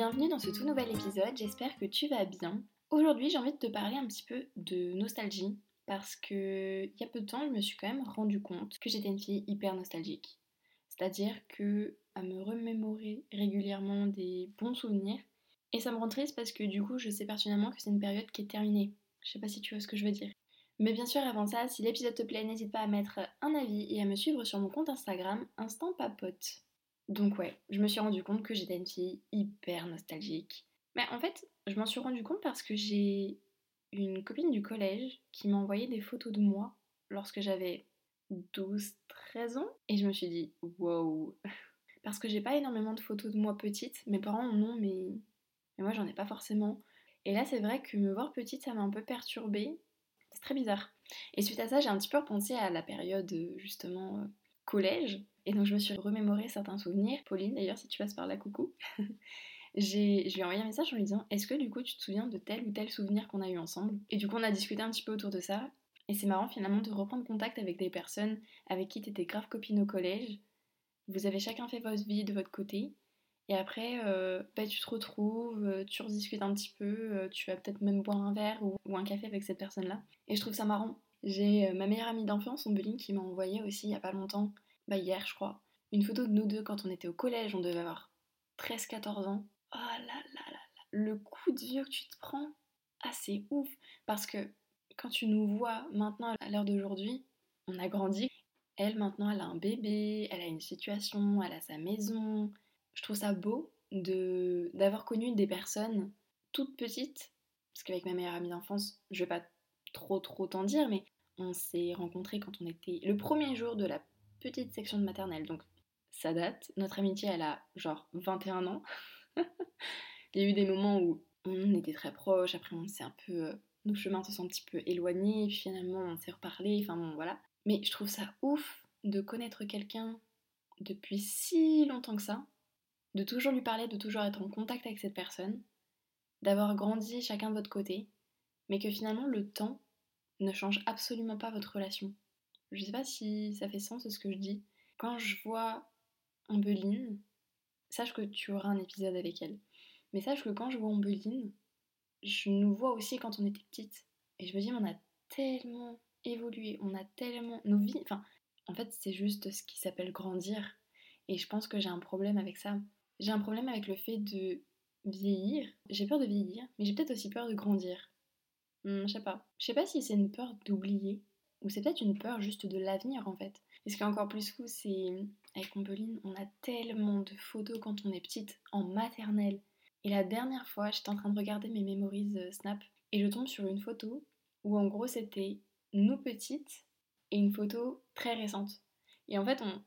Bienvenue dans ce tout nouvel épisode, j'espère que tu vas bien. Aujourd'hui j'ai envie de te parler un petit peu de nostalgie parce que il y a peu de temps je me suis quand même rendu compte que j'étais une fille hyper nostalgique. C'est-à-dire que à me remémorer régulièrement des bons souvenirs et ça me rend triste parce que du coup je sais pertinemment que c'est une période qui est terminée. Je sais pas si tu vois ce que je veux dire. Mais bien sûr, avant ça, si l'épisode te plaît, n'hésite pas à mettre un avis et à me suivre sur mon compte Instagram, Instant Papote. Donc ouais, je me suis rendu compte que j'étais une fille hyper nostalgique. Mais en fait, je m'en suis rendu compte parce que j'ai une copine du collège qui m'a envoyé des photos de moi lorsque j'avais 12-13 ans et je me suis dit wow parce que j'ai pas énormément de photos de moi petite, mes parents en ont mais, mais moi j'en ai pas forcément. Et là c'est vrai que me voir petite ça m'a un peu perturbée c'est très bizarre. Et suite à ça, j'ai un petit peu repensé à la période justement collège. Et donc je me suis remémoré certains souvenirs. Pauline, d'ailleurs, si tu passes par là, coucou. j'ai, je lui ai envoyé un message en lui disant Est-ce que du coup tu te souviens de tel ou tel souvenir qu'on a eu ensemble? Et du coup, on a discuté un petit peu autour de ça. Et c'est marrant finalement de reprendre contact avec des personnes avec qui tu étais grave copine au collège. Vous avez chacun fait votre vie de votre côté. Et après, euh, bah, tu te retrouves, euh, tu rediscutes un petit peu, euh, tu vas peut-être même boire un verre ou, un café avec cette personne-là. Et je trouve ça marrant. J'ai ma meilleure amie d'enfance, bullying, qui m'a envoyé aussi il y a pas longtemps, bah hier je crois, une photo de nous deux quand on était au collège, on devait avoir 13-14 ans. Oh là là là là, le coup de vieux que tu te prends, ah c'est ouf. Parce que quand tu nous vois maintenant à l'heure d'aujourd'hui, on a grandi. Elle maintenant elle a un bébé, elle a une situation, elle a sa maison, je trouve ça beau de d'avoir connu des personnes toutes petites, parce qu'avec ma meilleure amie d'enfance, je vais pas trop trop t'en dire, mais on s'est rencontrés quand on était le premier jour de la petite section de maternelle, donc ça date. Notre amitié, elle a genre 21 ans. Il y a eu des moments où on était très proches, après on s'est un peu... Euh, nos chemins se sont un petit peu éloignés, puis finalement on s'est reparlé, enfin bon voilà. Mais je trouve ça ouf de connaître quelqu'un depuis si longtemps que ça, de toujours lui parler, de toujours être en contact avec cette personne, d'avoir grandi chacun de votre côté, mais que finalement le temps ne change absolument pas votre relation. Je sais pas si ça fait sens ce que je dis. Quand je vois Ambeline, sache que tu auras un épisode avec elle, mais sache que quand je vois Ambeline, je nous vois aussi quand on était petite. Et je me dis, on a tellement évolué, on a tellement. Nos vies. Enfin, en fait, c'est juste ce qui s'appelle grandir. Et je pense que j'ai un problème avec ça. J'ai un problème avec le fait de vieillir. J'ai peur de vieillir, mais j'ai peut-être aussi peur de grandir. Hmm, je sais pas. Je sais pas si c'est une peur d'oublier, ou c'est peut-être une peur juste de l'avenir en fait. Et ce qui est encore plus fou, c'est avec Pompeline, on a tellement de photos quand on est petite, en maternelle. Et la dernière fois, j'étais en train de regarder mes memories euh, Snap, et je tombe sur une photo où en gros c'était nous petites et une photo très récente. Et en fait, on,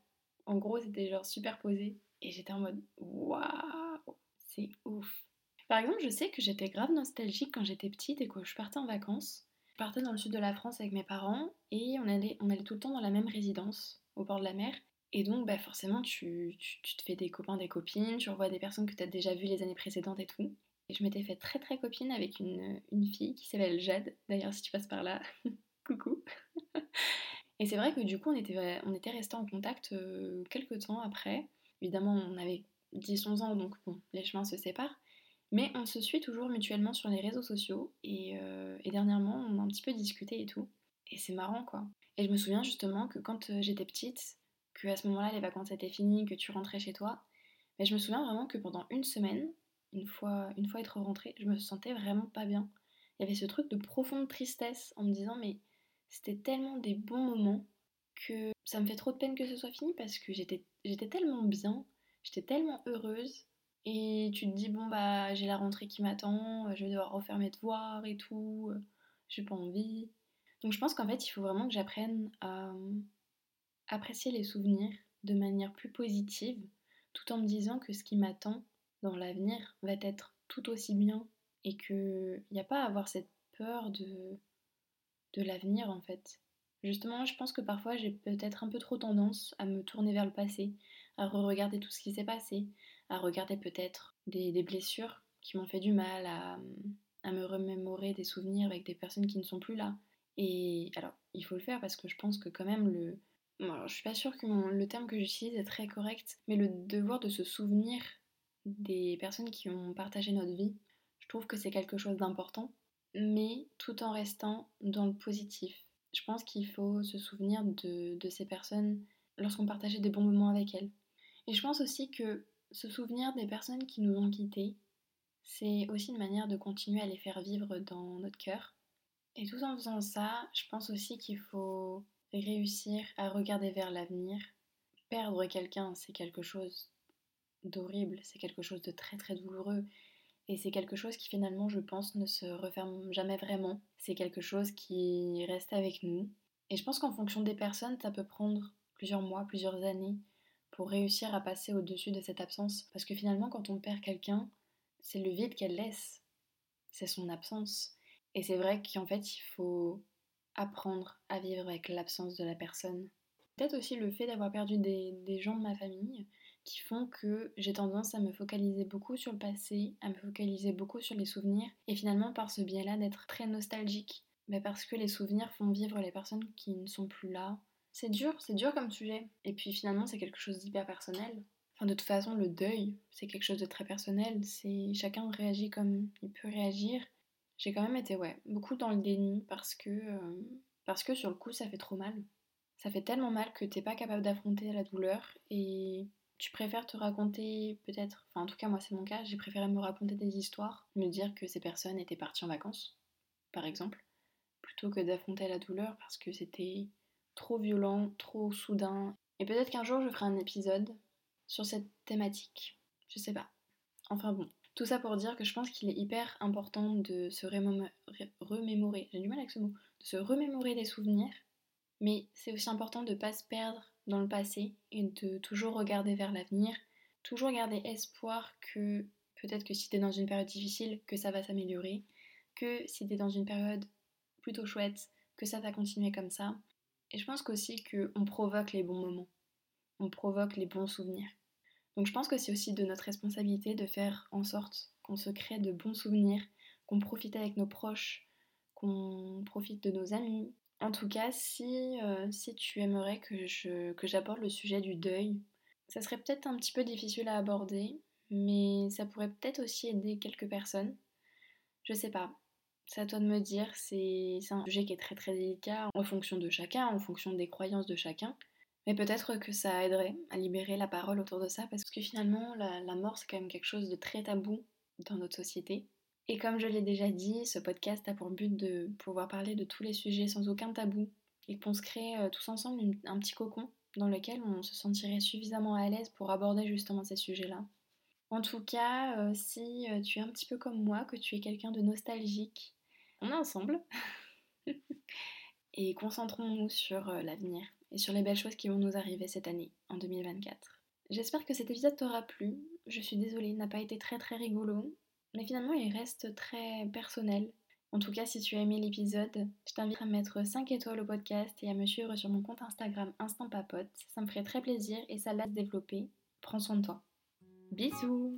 en gros, c'était genre superposé et j'étais en mode waouh, c'est ouf. Par exemple, je sais que j'étais grave nostalgique quand j'étais petite et que je partais en vacances. Je partais dans le sud de la France avec mes parents et on allait, on allait tout le temps dans la même résidence au bord de la mer. Et donc, bah forcément, tu, tu, te fais des copains, des copines, tu revois des personnes que tu as déjà vues les années précédentes et tout. Et je m'étais fait très très copine avec une, une fille qui s'appelle Jade. D'ailleurs, si tu passes par là, coucou. et c'est vrai que du coup, on était, on était restés en contact euh, quelques temps après. Évidemment, on avait 10-11 ans, donc les chemins se séparent. Mais on se suit toujours mutuellement sur les réseaux sociaux. Euh, et, dernièrement, on a un petit peu discuté et tout. Et c'est marrant, quoi. Et je me souviens justement que quand euh, j'étais petite, que à ce moment-là, les vacances étaient finies, que tu rentrais chez toi, mais je me souviens vraiment que pendant une semaine, une fois, une fois être rentrée, je me sentais vraiment pas bien. Il y avait ce truc de profonde tristesse en me disant, mais c'était tellement des bons moments que ça me fait trop de peine que ce soit fini parce que j'étais tellement bien, j'étais tellement heureuse. Et tu te dis, bon, bah, j'ai la rentrée qui m'attend, je vais devoir refaire mes devoirs et tout, j'ai pas envie. Donc je pense qu'en fait, il faut vraiment que j'apprenne à apprécier les souvenirs de manière plus positive, tout en me disant que ce qui m'attend dans l'avenir va être tout aussi bien et qu'il n'y a pas à avoir cette peur de, de l'avenir en fait. Justement, je pense que parfois j'ai peut-être un peu trop tendance à me tourner vers le passé, à re-regarder tout ce qui s'est passé, à regarder peut-être des, blessures qui m'ont fait du mal, à, me remémorer des souvenirs avec des personnes qui ne sont plus là. Et alors, il faut le faire parce que je pense que quand même le... Bon, je suis pas sûre que le terme que j'utilise est très correct, mais le devoir de se souvenir des personnes qui ont partagé notre vie. Je trouve que c'est quelque chose d'important, mais tout en restant dans le positif. Je pense qu'il faut se souvenir de ces personnes lorsqu'on partageait des bons moments avec elles. Et je pense aussi que se souvenir des personnes qui nous ont quittés, c'est aussi une manière de continuer à les faire vivre dans notre cœur. Et tout en faisant ça, je pense aussi qu'il faut réussir à regarder vers l'avenir. Perdre quelqu'un, c'est quelque chose d'horrible, c'est quelque chose de très très douloureux. Et c'est quelque chose qui finalement, je pense, ne se referme jamais vraiment. C'est quelque chose qui reste avec nous. Et je pense qu'en fonction des personnes, ça peut prendre plusieurs mois, plusieurs années pour réussir à passer au-dessus de cette absence. Parce que finalement, quand on perd quelqu'un, c'est le vide qu'elle laisse. C'est son absence. Et c'est vrai qu'en fait, il faut apprendre à vivre avec l'absence de la personne. Peut-être aussi le fait d'avoir perdu des, gens de ma famille qui font que j'ai tendance à me focaliser beaucoup sur le passé, à me focaliser beaucoup sur les souvenirs, et finalement par ce biais-là d'être très nostalgique. Mais parce que les souvenirs font vivre les personnes qui ne sont plus là. C'est dur, c'est dur comme sujet. Et puis finalement c'est quelque chose d'hyper personnel. Enfin de toute façon le deuil c'est quelque chose de très personnel. C'est chacun réagit comme il peut réagir. J'ai quand même été ouais beaucoup dans le déni parce que euh, parce que sur le coup ça fait trop mal. Ça fait tellement mal que t'es pas capable d'affronter la douleur et tu préfères te raconter peut-être, enfin en tout cas moi c'est mon cas, j'ai préféré me raconter des histoires, me dire que ces personnes étaient parties en vacances, par exemple, plutôt que d'affronter la douleur parce que c'était trop violent, trop soudain. Et peut-être qu'un jour je ferai un épisode sur cette thématique, je sais pas. Enfin bon, tout ça pour dire que je pense qu'il est hyper important de se remémorer, j'ai du mal avec ce mot, de se remémorer des souvenirs, mais c'est aussi important de ne pas se perdre dans le passé et de toujours regarder vers l'avenir, toujours garder espoir que peut-être que si tu es dans une période difficile, que ça va s'améliorer, que si tu es dans une période plutôt chouette, que ça va continuer comme ça. Et je pense qu'aussi qu'on provoque les bons moments, on provoque les bons souvenirs. Donc je pense que c'est aussi de notre responsabilité de faire en sorte qu'on se crée de bons souvenirs, qu'on profite avec nos proches, qu'on profite de nos amis, en tout cas, si, euh, si tu aimerais que, que j'aborde le sujet du deuil, ça serait peut-être un petit peu difficile à aborder, mais ça pourrait peut-être aussi aider quelques personnes. Je sais pas. C'est à toi de me dire, c'est, un sujet qui est très très délicat en fonction de chacun, en fonction des croyances de chacun. Mais peut-être que ça aiderait à libérer la parole autour de ça, parce que finalement, la, mort, c'est quand même quelque chose de très tabou dans notre société. Et comme je l'ai déjà dit, ce podcast a pour but de pouvoir parler de tous les sujets sans aucun tabou et qu'on se crée euh, tous ensemble un petit cocon dans lequel on se sentirait suffisamment à l'aise pour aborder justement ces sujets-là. En tout cas, euh, si euh, tu es un petit peu comme moi, que tu es quelqu'un de nostalgique, on est ensemble. et concentrons-nous sur l'avenir et sur les belles choses qui vont nous arriver cette année, en 2024. J'espère que cet épisode t'aura plu. Je suis désolée, il n'a pas été très très rigolo, mais finalement, il reste très personnel. En tout cas, si tu as aimé l'épisode, je t'invite à mettre 5 étoiles au podcast et à me suivre sur mon compte Instagram Instant Papote. Ça me ferait très plaisir et ça laisse développer. Prends soin de toi. Bisous